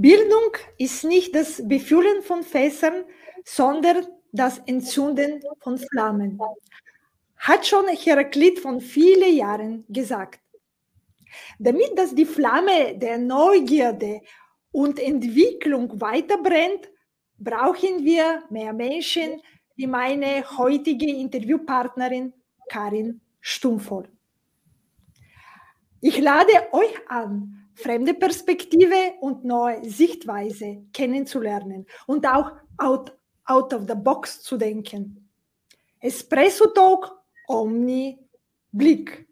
Bildung ist nicht das Befüllen von Fässern, sondern das Entzünden von Flammen. Hat schon Heraklit von vielen Jahren gesagt. Damit dass die Flamme der Neugierde und Entwicklung weiterbrennt, brauchen wir mehr Menschen wie meine heutige Interviewpartnerin Karin Stummvoll. Ich lade euch an, fremde Perspektive und neue Sichtweise kennenzulernen und auch out, out of the box zu denken. Espresso Talk Omni Blick.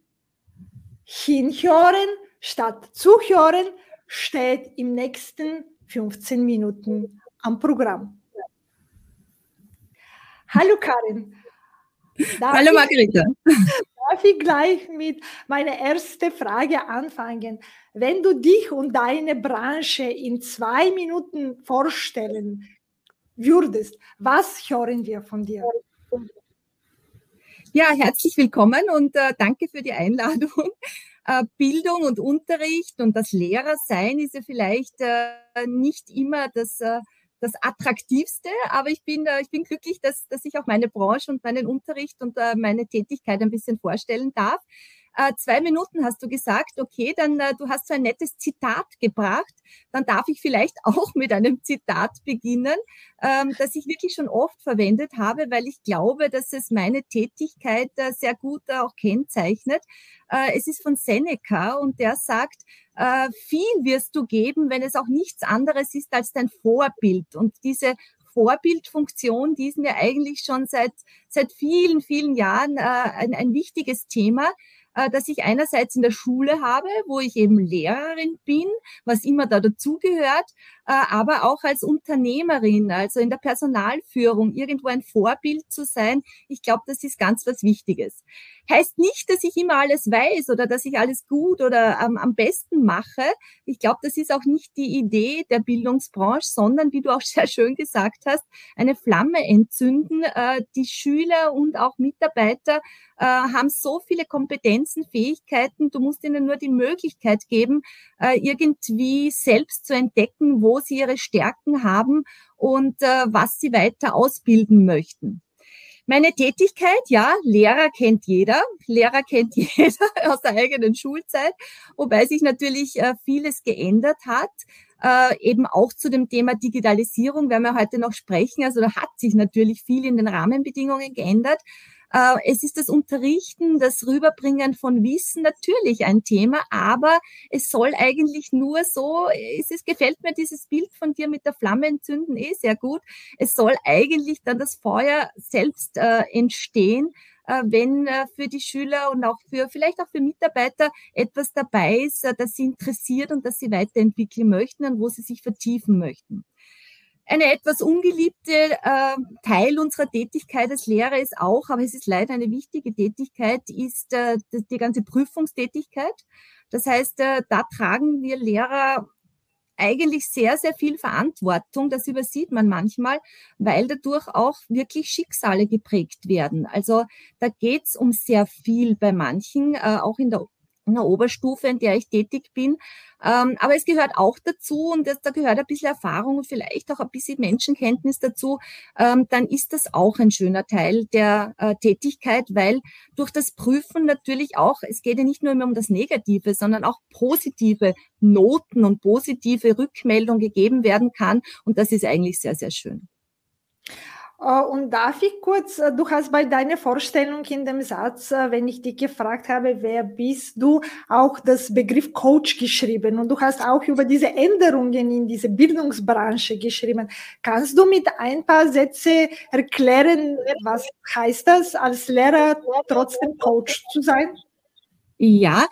Hinhören statt zuhören steht im nächsten 15 Minuten am Programm. Hallo Karin. Darf Hallo Margarete. Darf ich gleich mit meiner ersten Frage anfangen? Wenn du dich und deine Branche in zwei Minuten vorstellen würdest, was hören wir von dir? Ja, herzlich willkommen und äh, danke für die Einladung. Äh, Bildung und Unterricht und das Lehrersein ist ja vielleicht äh, nicht immer das äh, das Attraktivste, aber ich bin, ich bin glücklich, dass, dass ich auch meine Branche und meinen Unterricht und äh, meine Tätigkeit ein bisschen vorstellen darf. Äh, zwei Minuten hast du gesagt, okay, dann äh, du hast so ein nettes Zitat gebracht, dann darf ich vielleicht auch mit einem Zitat beginnen, ähm, das ich wirklich schon oft verwendet habe, weil ich glaube, dass es meine Tätigkeit äh, sehr gut äh, auch kennzeichnet. Äh, es ist von Seneca und der sagt, äh, viel wirst du geben, wenn es auch nichts anderes ist als dein Vorbild. Und diese Vorbildfunktion, die ist mir eigentlich schon seit, seit vielen, vielen Jahren äh, ein, ein wichtiges Thema. Äh, dass ich einerseits in der Schule habe, wo ich eben Lehrerin bin, was immer da dazugehört, aber auch als Unternehmerin, also in der Personalführung, irgendwo ein Vorbild zu sein. Ich glaube, das ist ganz was Wichtiges. Heißt nicht, dass ich immer alles weiß oder dass ich alles gut oder am, am besten mache. Ich glaube, das ist auch nicht die Idee der Bildungsbranche, sondern, wie du auch sehr schön gesagt hast, eine Flamme entzünden. Äh, die Schüler und auch Mitarbeiter äh, haben so viele Kompetenzen, Fähigkeiten. Du musst ihnen nur die Möglichkeit geben, äh, irgendwie selbst zu entdecken, wo sie ihre Stärken haben und äh, was sie weiter ausbilden möchten. Meine Tätigkeit, ja, Lehrer kennt jeder. Lehrer kennt jeder aus der eigenen Schulzeit, wobei sich natürlich äh, vieles geändert hat. Äh, eben auch zu dem Thema Digitalisierung werden wir heute noch sprechen. Also da hat sich natürlich viel in den Rahmenbedingungen geändert. Äh, es ist das Unterrichten, das Rüberbringen von Wissen natürlich ein Thema, aber es soll eigentlich nur so, es ist, gefällt mir dieses Bild von dir mit der Flamme entzünden eh sehr gut. Es soll eigentlich dann das Feuer selbst äh, entstehen, äh, wenn äh, für die Schüler und auch für vielleicht auch für Mitarbeiter etwas dabei ist, äh, das sie interessiert und das sie weiterentwickeln möchten und wo sie sich vertiefen möchten. Eine etwas ungeliebte äh, Teil unserer Tätigkeit als Lehrer ist auch, aber es ist leider eine wichtige Tätigkeit, ist äh, die, ganze Prüfungstätigkeit. Das heißt, äh, da tragen wir Lehrer eigentlich sehr, sehr viel Verantwortung. Das übersieht man manchmal, weil dadurch auch wirklich Schicksale geprägt werden. Also da geht's um sehr viel bei manchen, äh, auch in der in der Oberstufe, in der ich tätig bin. Ähm, aber es gehört auch dazu und das, da gehört ein bisschen Erfahrung und vielleicht auch ein bisschen Menschenkenntnis dazu. Ähm, dann ist das auch ein schöner Teil der äh, Tätigkeit, weil durch das Prüfen natürlich auch, es geht ja nicht nur immer um das Negative, sondern auch positive Noten und positive Rückmeldung gegeben werden kann. Und das ist eigentlich sehr, sehr schön. Äh, und darf ich kurz, äh, du hast bei deiner Vorstellung in dem Satz, äh, wenn ich dich gefragt habe, wer bist du, auch das Begriff Coach geschrieben und du hast auch über diese Änderungen in diese Bildungsbranche geschrieben. Kannst du mit ein paar Sätze erklären, was heißt das, als Lehrer trotzdem Coach zu sein? Ja,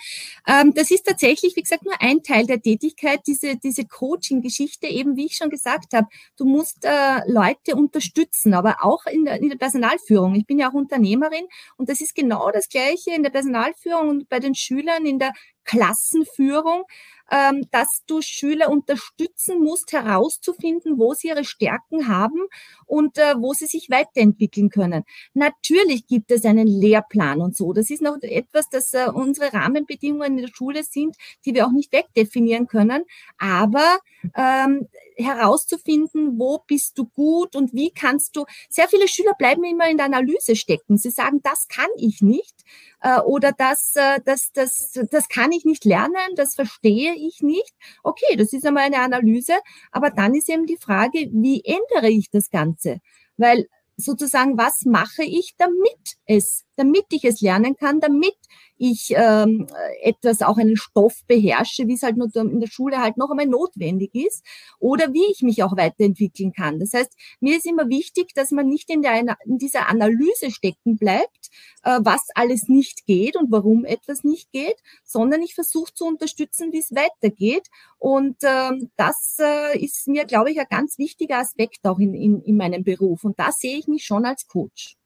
ähm, das ist tatsächlich, wie gesagt, nur ein Teil der Tätigkeit, diese, diese Coaching-Geschichte, eben wie ich schon gesagt habe, du musst äh, Leute unterstützen, aber auch in der, in der Personalführung. Ich bin ja auch Unternehmerin und das ist genau das Gleiche in der Personalführung und bei den Schülern in der Klassenführung, ähm, dass du Schüler unterstützen musst, herauszufinden, wo sie ihre Stärken haben und äh, wo sie sich weiterentwickeln können. Natürlich gibt es einen Lehrplan und so. Das ist noch etwas, das äh, unsere Rahmenbedingungen in der Schule sind, die wir auch nicht wegdefinieren können. Aber ähm, herauszufinden, wo bist du gut und wie kannst du. Sehr viele Schüler bleiben immer in der Analyse stecken. Sie sagen, das kann ich nicht äh, oder das, äh, das, das, das kann ich nicht lernen, das verstehe ich nicht. Okay, das ist einmal eine Analyse, aber dann ist eben die Frage, wie ändere ich das Ganze? Weil sozusagen, was mache ich, damit es, damit ich es lernen kann, damit ich ähm, etwas, auch einen Stoff beherrsche, wie es halt nur in der Schule halt noch einmal notwendig ist, oder wie ich mich auch weiterentwickeln kann. Das heißt, mir ist immer wichtig, dass man nicht in, der, in dieser Analyse stecken bleibt, äh, was alles nicht geht und warum etwas nicht geht, sondern ich versuche zu unterstützen, wie es weitergeht. Und ähm, das äh, ist mir, glaube ich, ein ganz wichtiger Aspekt auch in, in, in meinem Beruf. Und da sehe ich mich schon als Coach.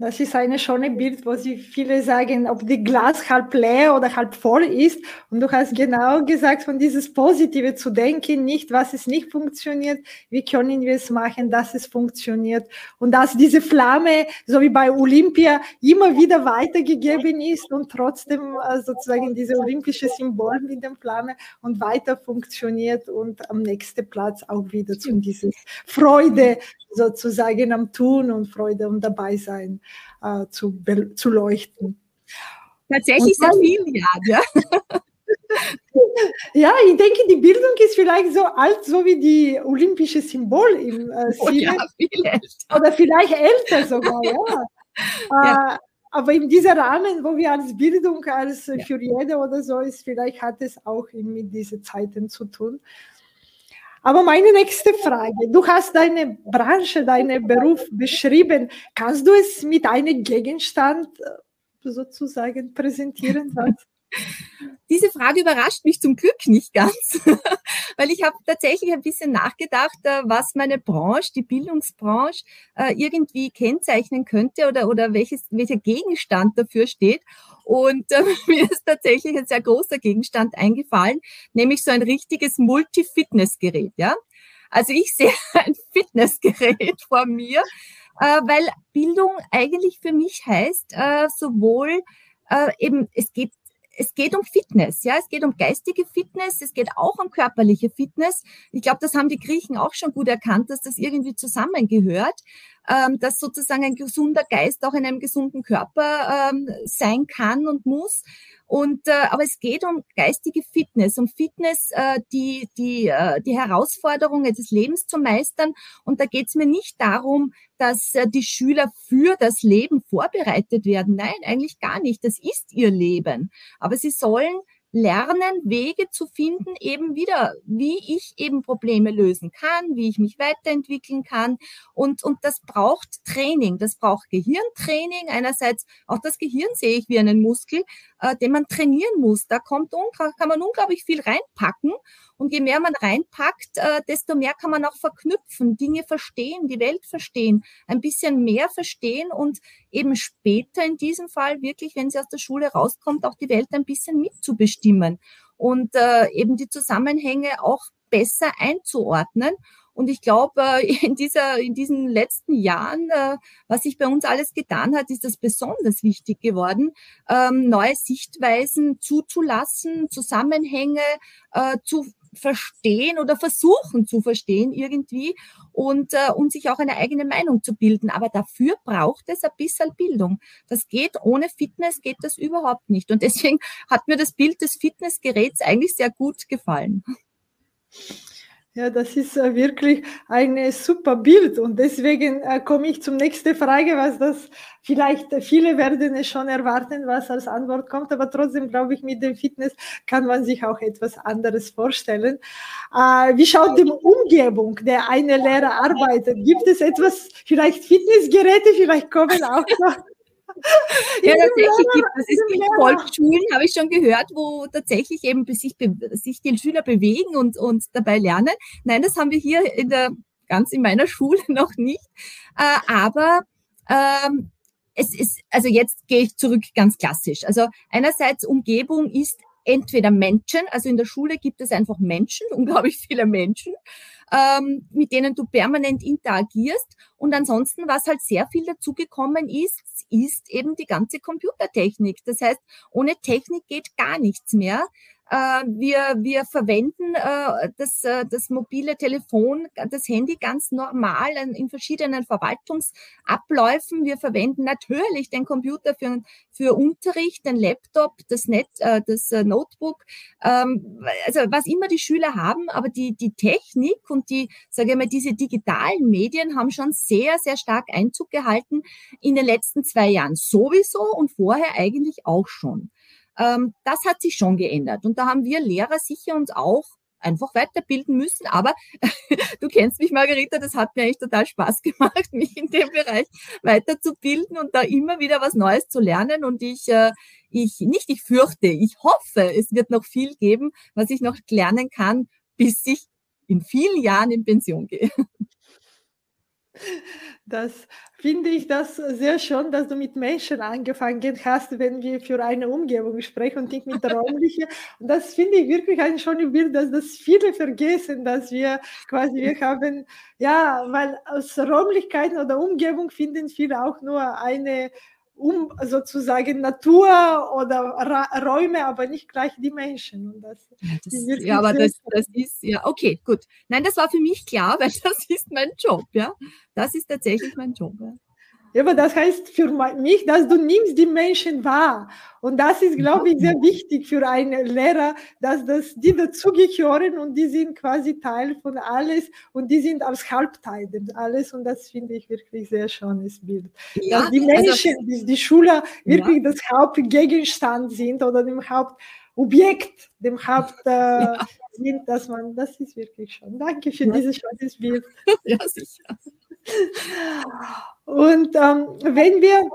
Das ist ein schönes Bild, wo sie viele sagen, ob die Glas halb leer oder halb voll ist. Und du hast genau gesagt, von dieses Positive zu denken, nicht was es nicht funktioniert, wie können wir es machen, dass es funktioniert. Und dass diese Flamme, so wie bei Olympia, immer wieder weitergegeben ist und trotzdem äh, sozusagen diese olympische Symbol mit der Flamme und weiter funktioniert und am nächsten Platz auch wieder zu dieser Freude sozusagen am Tun und Freude am dabei sein äh, zu, zu leuchten. Tatsächlich seit vielen Jahren, ja. ja, ich denke, die Bildung ist vielleicht so alt, so wie die olympische Symbol im äh, oh, ja, Oder vielleicht älter sogar, ja. ja. Äh, aber in dieser Rahmen, wo wir als Bildung, als ja. für jede oder so ist, vielleicht hat es auch mit diesen Zeiten zu tun. Aber meine nächste Frage, du hast deine Branche, deinen Beruf beschrieben. Kannst du es mit einem Gegenstand äh, sozusagen präsentieren? Diese Frage überrascht mich zum Glück nicht ganz, weil ich habe tatsächlich ein bisschen nachgedacht, äh, was meine Branche, die Bildungsbranche, äh, irgendwie kennzeichnen könnte oder, oder welches, welcher Gegenstand dafür steht. Und äh, mir ist tatsächlich ein sehr großer Gegenstand eingefallen, nämlich so ein richtiges Multi-Fitness-Gerät. Ja? Also ich sehe ein Fitnessgerät vor mir, äh, weil Bildung eigentlich für mich heißt, äh, sowohl äh, eben, es geht es geht um Fitness, ja, es geht um geistige Fitness, es geht auch um körperliche Fitness. Ich glaube, das haben die Griechen auch schon gut erkannt, dass das irgendwie zusammengehört, ähm, dass sozusagen ein gesunder Geist auch in einem gesunden Körper ähm, sein kann und muss. Und äh, aber es geht um geistige Fitness, um Fitness, äh, die die äh, die Herausforderungen des Lebens zu meistern. Und da geht es mir nicht darum, dass äh, die Schüler für das Leben vorbereitet werden. Nein, eigentlich gar nicht. Das ist ihr Leben. Aber sie sollen lernen, Wege zu finden, eben wieder, wie ich eben Probleme lösen kann, wie ich mich weiterentwickeln kann. Und, und das braucht Training. Das braucht Gehirntraining. Einerseits auch das Gehirn sehe ich wie einen Muskel, äh, den man trainieren muss. Da kommt, kann man unglaublich viel reinpacken. Und je mehr man reinpackt, äh, desto mehr kann man auch verknüpfen, Dinge verstehen, die Welt verstehen, ein bisschen mehr verstehen und eben später in diesem Fall wirklich, wenn sie aus der Schule rauskommt, auch die Welt ein bisschen mitzubestimmen und äh, eben die Zusammenhänge auch besser einzuordnen. Und ich glaube, äh, in, dieser, in diesen letzten Jahren, äh, was sich bei uns alles getan hat, ist das besonders wichtig geworden, ähm, neue Sichtweisen zuzulassen, Zusammenhänge äh, zu verstehen oder versuchen zu verstehen irgendwie und, äh, und sich auch eine eigene Meinung zu bilden. Aber dafür braucht es ein bisschen Bildung. Das geht ohne Fitness, geht das überhaupt nicht. Und deswegen hat mir das Bild des Fitnessgeräts eigentlich sehr gut gefallen. Ja, das ist äh, wirklich ein super Bild und deswegen äh, komme ich zum nächsten Frage, was das vielleicht äh, viele werden es schon erwarten, was als Antwort kommt, aber trotzdem glaube ich, mit dem Fitness kann man sich auch etwas anderes vorstellen. wie schaut die Umgebung, der eine Lehrer arbeitet? Gibt es etwas, vielleicht Fitnessgeräte, vielleicht kommen auch noch ja, tatsächlich gibt es. Es gibt Volksschulen, habe ich schon gehört, wo tatsächlich eben sich, sich die Schüler bewegen und, und dabei lernen. Nein, das haben wir hier in der, ganz in meiner Schule noch nicht. Äh, aber ähm, es ist, also jetzt gehe ich zurück ganz klassisch. Also einerseits Umgebung ist entweder Menschen, also in der Schule gibt es einfach Menschen, unglaublich viele Menschen, ähm, mit denen du permanent interagierst. Und ansonsten, was halt sehr viel dazugekommen ist, ist eben die ganze Computertechnik. Das heißt, ohne Technik geht gar nichts mehr. Äh, wir, wir verwenden äh, das, äh, das mobile Telefon, das Handy ganz normal in verschiedenen Verwaltungsabläufen. Wir verwenden natürlich den Computer für, für Unterricht, den Laptop, das, Net, das Notebook, ähm, also was immer die Schüler haben, aber die, die Technik und die, sage ich mal, diese digitalen Medien haben schon sehr, sehr stark Einzug gehalten in den letzten zwei Jahren sowieso und vorher eigentlich auch schon. Ähm, das hat sich schon geändert. Und da haben wir Lehrer sicher uns auch einfach weiterbilden müssen. Aber du kennst mich, Margarita, das hat mir eigentlich total Spaß gemacht, mich in dem Bereich weiterzubilden und da immer wieder was Neues zu lernen. Und ich, äh, ich nicht, ich fürchte, ich hoffe, es wird noch viel geben, was ich noch lernen kann, bis ich in vielen Jahren in Pension gehe. Das finde ich das sehr schön, dass du mit Menschen angefangen hast, wenn wir für eine Umgebung sprechen und nicht mit der räumlichen. Und das finde ich wirklich ein schönes Bild, dass das viele vergessen, dass wir quasi, wir haben, ja, weil aus Räumlichkeiten oder Umgebung finden viele auch nur eine um sozusagen Natur oder Ra Räume, aber nicht gleich die Menschen. Und das, ja, das, ja aber das, das, ist, ja, okay, gut. Nein, das war für mich klar, weil das ist mein Job, ja. Das ist tatsächlich mein Job. Ja. Aber das heißt für mich, dass du nimmst die Menschen wahr. Und das ist, glaube ich, sehr wichtig für einen Lehrer, dass das, die dazugehören und die sind quasi Teil von alles und die sind als Halbteil alles. Und das finde ich wirklich sehr schönes Bild. Ja, dass die also Menschen, also, die, die Schüler wirklich ja. das Hauptgegenstand sind oder dem Hauptobjekt, dem Haupt, äh, ja. sind, dass man, das ist wirklich schön. Danke für dieses schönes Bild. Ja, sicher. Und ähm, wenn wir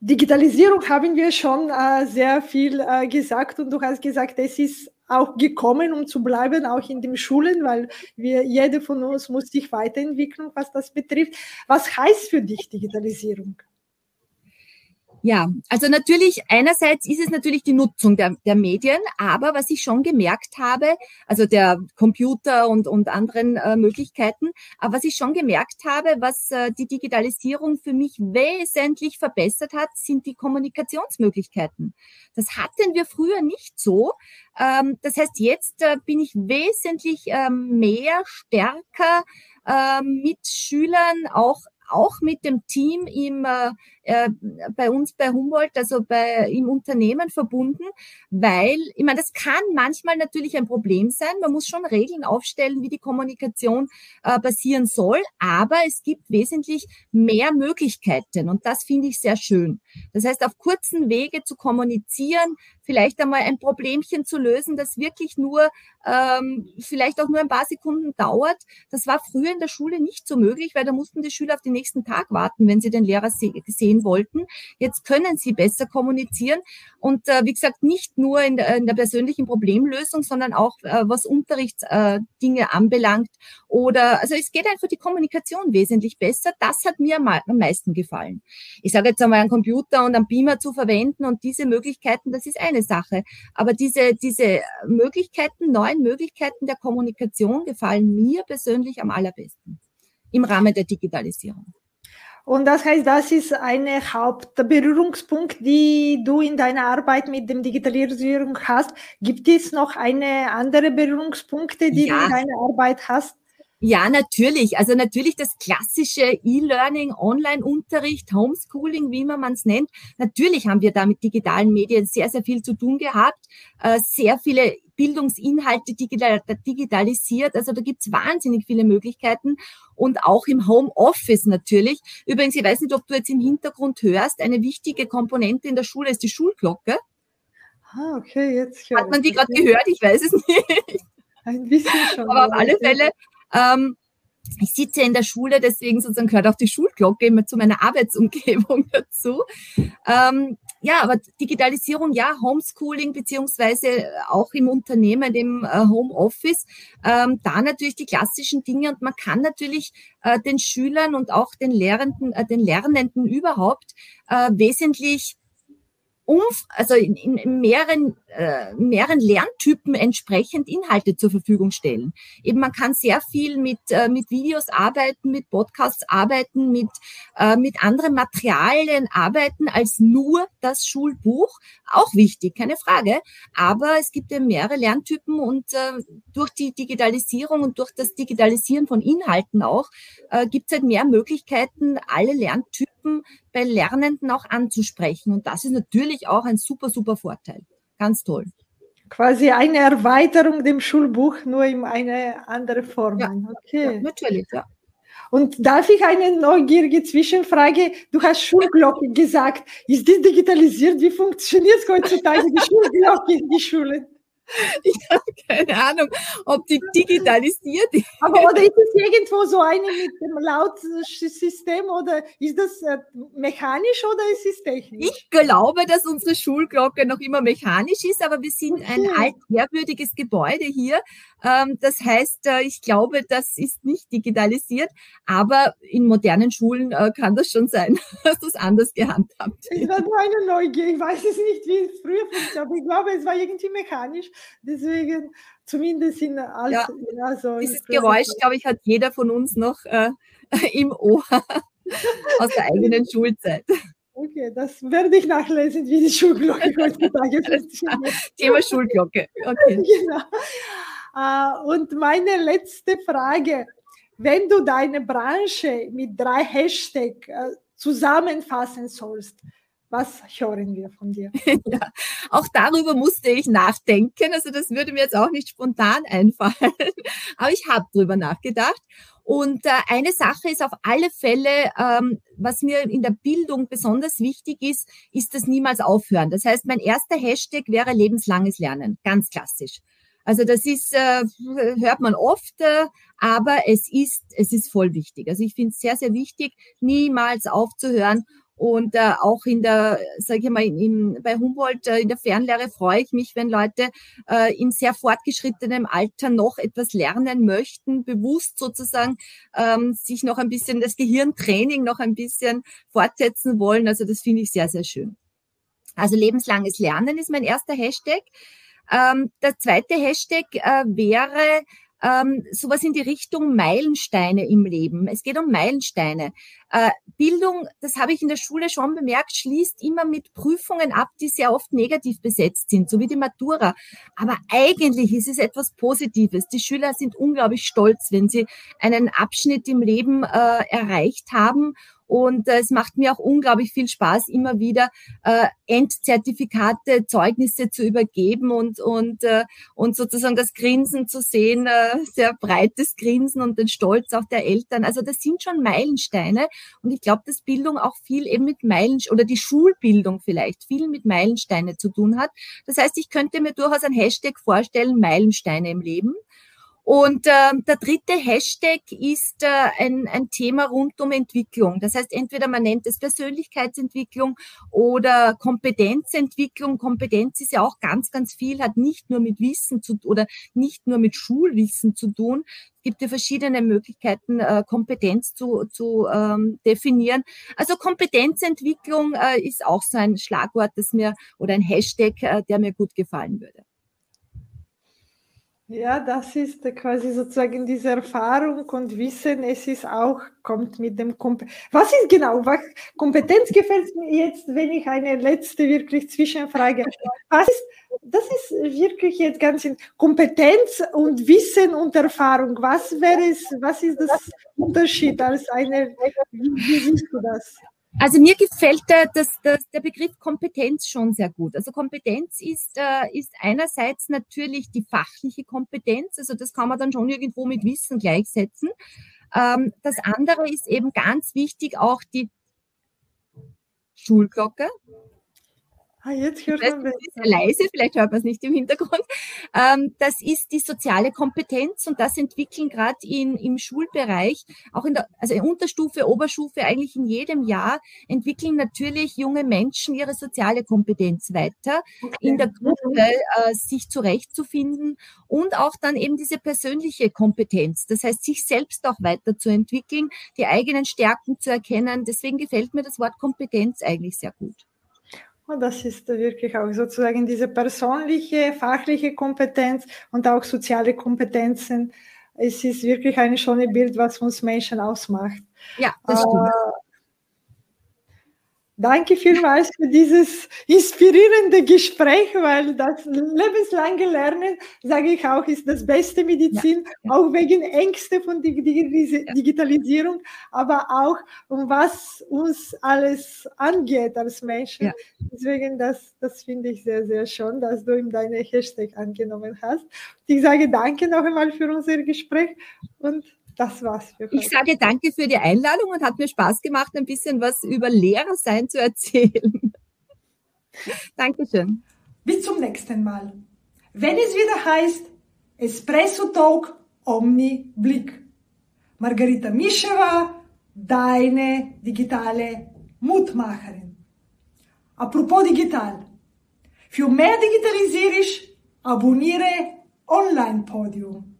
Digitalisierung haben wir schon äh, sehr viel äh, gesagt und du hast gesagt, es ist auch gekommen, um zu bleiben, auch in den Schulen, weil wir, jede von uns muss sich weiterentwickeln, was das betrifft. Was heißt für dich Digitalisierung? Ja, also natürlich, einerseits ist es natürlich die Nutzung der, der Medien, aber was ich schon gemerkt habe, also der Computer und, und anderen äh, Möglichkeiten, aber was ich schon gemerkt habe, was äh, die Digitalisierung für mich wesentlich verbessert hat, sind die Kommunikationsmöglichkeiten. Das hatten wir früher nicht so. Ähm, das heißt, jetzt äh, bin ich wesentlich ähm, mehr, stärker äh, mit Schülern auch auch mit dem Team im, äh, äh, bei uns bei Humboldt, also bei, im Unternehmen verbunden, weil, ich meine, das kann manchmal natürlich ein Problem sein. Man muss schon Regeln aufstellen, wie die Kommunikation äh, passieren soll, aber es gibt wesentlich mehr Möglichkeiten und das finde ich sehr schön. Das heißt, auf kurzen Wege zu kommunizieren, vielleicht einmal ein Problemchen zu lösen, das wirklich nur, ähm, vielleicht auch nur ein paar Sekunden dauert. Das war früher in der Schule nicht so möglich, weil da mussten die Schüler auf den nächsten Tag warten, wenn sie den Lehrer se sehen wollten. Jetzt können sie besser kommunizieren und äh, wie gesagt, nicht nur in der, in der persönlichen Problemlösung, sondern auch äh, was Unterrichtsdinge äh, anbelangt. Oder also es geht einfach die Kommunikation wesentlich besser. Das hat mir am, am meisten gefallen. Ich sage jetzt einmal, einen Computer und einen Beamer zu verwenden und diese Möglichkeiten, das ist ein eine Sache. Aber diese, diese Möglichkeiten, neuen Möglichkeiten der Kommunikation gefallen mir persönlich am allerbesten im Rahmen der Digitalisierung. Und das heißt, das ist ein Hauptberührungspunkt, die du in deiner Arbeit mit dem Digitalisierung hast. Gibt es noch eine andere Berührungspunkte, die ja. du in deiner Arbeit hast? Ja, natürlich. Also natürlich das klassische E-Learning, Online-Unterricht, Homeschooling, wie man es nennt. Natürlich haben wir da mit digitalen Medien sehr, sehr viel zu tun gehabt. Äh, sehr viele Bildungsinhalte digitalisiert. Also da gibt's wahnsinnig viele Möglichkeiten und auch im Homeoffice natürlich. Übrigens, ich weiß nicht, ob du jetzt im Hintergrund hörst, eine wichtige Komponente in der Schule ist die Schulglocke. Ah, okay, jetzt. Hat man die gerade gehört? Ich weiß es nicht. Ein bisschen schon. Aber auf alle Fälle ähm, ich sitze in der Schule, deswegen sozusagen gehört auch die Schulglocke immer zu meiner Arbeitsumgebung dazu. Ähm, ja, aber Digitalisierung, ja, Homeschooling beziehungsweise auch im Unternehmen, dem äh, Homeoffice, ähm, da natürlich die klassischen Dinge und man kann natürlich äh, den Schülern und auch den Lehrenden, äh, den Lernenden überhaupt äh, wesentlich um, also in, in mehreren, äh, mehreren Lerntypen entsprechend Inhalte zur Verfügung stellen. Eben man kann sehr viel mit, äh, mit Videos arbeiten, mit Podcasts arbeiten, mit, äh, mit anderen Materialien arbeiten als nur das Schulbuch. Auch wichtig, keine Frage. Aber es gibt eben mehrere Lerntypen und äh, durch die Digitalisierung und durch das Digitalisieren von Inhalten auch äh, gibt es halt mehr Möglichkeiten, alle Lerntypen bei Lernenden auch anzusprechen. Und das ist natürlich auch ein super, super Vorteil. Ganz toll. Quasi eine Erweiterung dem Schulbuch, nur in eine andere Form. Ja, okay. Ja, natürlich, ja. Und darf ich eine neugierige Zwischenfrage? Du hast Schulglocke gesagt. Ist die digitalisiert? Wie funktioniert heutzutage die Schulglocke in die Schulen? Ich habe keine Ahnung, ob die digitalisiert ist. Aber oder ist es irgendwo so eine mit dem Lautsystem oder ist das äh, mechanisch oder ist es technisch? Ich glaube, dass unsere Schulglocke noch immer mechanisch ist, aber wir sind okay. ein altehrwürdiges Gebäude hier. Ähm, das heißt, äh, ich glaube, das ist nicht digitalisiert, aber in modernen Schulen äh, kann das schon sein, dass das anders gehandhabt wird. Ich war nur eine Neugier. Ich weiß es nicht, wie es früher funktioniert, aber ich glaube, es war irgendwie mechanisch. Deswegen zumindest in alt, ja, also dieses Geräusch, glaube ich, hat jeder von uns noch äh, im Ohr aus der eigenen Schulzeit. Okay, das werde ich nachlesen, wie die Schulglocke heutzutage funktioniert. Thema Schulglocke. Okay. Genau. Uh, und meine letzte Frage, wenn du deine Branche mit drei Hashtags uh, zusammenfassen sollst, was hören wir von dir? ja, auch darüber musste ich nachdenken. Also das würde mir jetzt auch nicht spontan einfallen. Aber ich habe drüber nachgedacht. Und äh, eine Sache ist auf alle Fälle, ähm, was mir in der Bildung besonders wichtig ist, ist das niemals aufhören. Das heißt, mein erster Hashtag wäre lebenslanges Lernen. Ganz klassisch. Also das ist, äh, hört man oft, äh, aber es ist, es ist voll wichtig. Also ich finde es sehr, sehr wichtig, niemals aufzuhören und äh, auch in der, sage ich mal, in, bei Humboldt äh, in der Fernlehre freue ich mich, wenn Leute äh, in sehr fortgeschrittenem Alter noch etwas lernen möchten, bewusst sozusagen ähm, sich noch ein bisschen das Gehirntraining noch ein bisschen fortsetzen wollen. Also das finde ich sehr, sehr schön. Also lebenslanges Lernen ist mein erster Hashtag. Ähm, der zweite Hashtag äh, wäre ähm, sowas in die Richtung Meilensteine im Leben. Es geht um Meilensteine. Äh, Bildung, das habe ich in der Schule schon bemerkt, schließt immer mit Prüfungen ab, die sehr oft negativ besetzt sind, so wie die Matura. Aber eigentlich ist es etwas Positives. Die Schüler sind unglaublich stolz, wenn sie einen Abschnitt im Leben äh, erreicht haben und äh, es macht mir auch unglaublich viel Spaß, immer wieder äh, Endzertifikate, Zeugnisse zu übergeben und, und, äh, und sozusagen das Grinsen zu sehen, äh, sehr breites Grinsen und den Stolz auch der Eltern. Also das sind schon Meilensteine. Und ich glaube, dass Bildung auch viel eben mit Meilensteine oder die Schulbildung vielleicht viel mit Meilensteine zu tun hat. Das heißt, ich könnte mir durchaus ein Hashtag vorstellen, Meilensteine im Leben. Und äh, der dritte Hashtag ist äh, ein, ein Thema rund um Entwicklung. Das heißt, entweder man nennt es Persönlichkeitsentwicklung oder Kompetenzentwicklung. Kompetenz ist ja auch ganz, ganz viel, hat nicht nur mit Wissen zu oder nicht nur mit Schulwissen zu tun. Es gibt ja verschiedene Möglichkeiten, äh, Kompetenz zu, zu ähm, definieren. Also Kompetenzentwicklung äh, ist auch so ein Schlagwort, das mir oder ein Hashtag, äh, der mir gut gefallen würde. Ja, das ist quasi sozusagen diese Erfahrung und Wissen. Es ist auch, kommt mit dem Kompetenz. Was ist genau? Was, Kompetenz gefällt mir jetzt, wenn ich eine letzte wirklich Zwischenfrage. Was ist, das ist wirklich jetzt ganz in Kompetenz und Wissen und Erfahrung. Was wäre es, was ist das Unterschied als eine, wie, wie siehst du das? Also mir gefällt der, das, das, der Begriff Kompetenz schon sehr gut. Also Kompetenz ist, äh, ist einerseits natürlich die fachliche Kompetenz, also das kann man dann schon irgendwo mit Wissen gleichsetzen. Ähm, das andere ist eben ganz wichtig auch die Schulglocke. Ah, jetzt hört man das ist leise, vielleicht hört man es nicht im Hintergrund. Ähm, das ist die soziale Kompetenz und das entwickeln gerade im Schulbereich, auch in der also in Unterstufe, Oberstufe, eigentlich in jedem Jahr entwickeln natürlich junge Menschen ihre soziale Kompetenz weiter, okay. in der Gruppe äh, sich zurechtzufinden und auch dann eben diese persönliche Kompetenz. Das heißt, sich selbst auch weiterzuentwickeln, die eigenen Stärken zu erkennen. Deswegen gefällt mir das Wort Kompetenz eigentlich sehr gut. Und das ist wirklich auch sozusagen diese persönliche, fachliche Kompetenz und auch soziale Kompetenzen. Es ist wirklich ein schönes Bild, was uns Menschen ausmacht. Ja, das stimmt. Danke vielmals für dieses inspirierende Gespräch, weil das lebenslange Lernen, sage ich auch, ist das beste Medizin, ja. auch wegen Ängste von Digitalisierung, aber auch um was uns alles angeht als Menschen. Ja. Deswegen, das, das finde ich sehr, sehr schön, dass du in deine Hashtag angenommen hast. Ich sage danke noch einmal für unser Gespräch und das war's für heute. Ich sage danke für die Einladung und hat mir Spaß gemacht, ein bisschen was über Lehrer sein zu erzählen. Dankeschön. Bis zum nächsten Mal. Wenn es wieder heißt Espresso Talk Omni Blick. Margarita Mischewa, deine digitale Mutmacherin. Apropos digital. Für mehr Digitalisierisch abonniere Online Podium.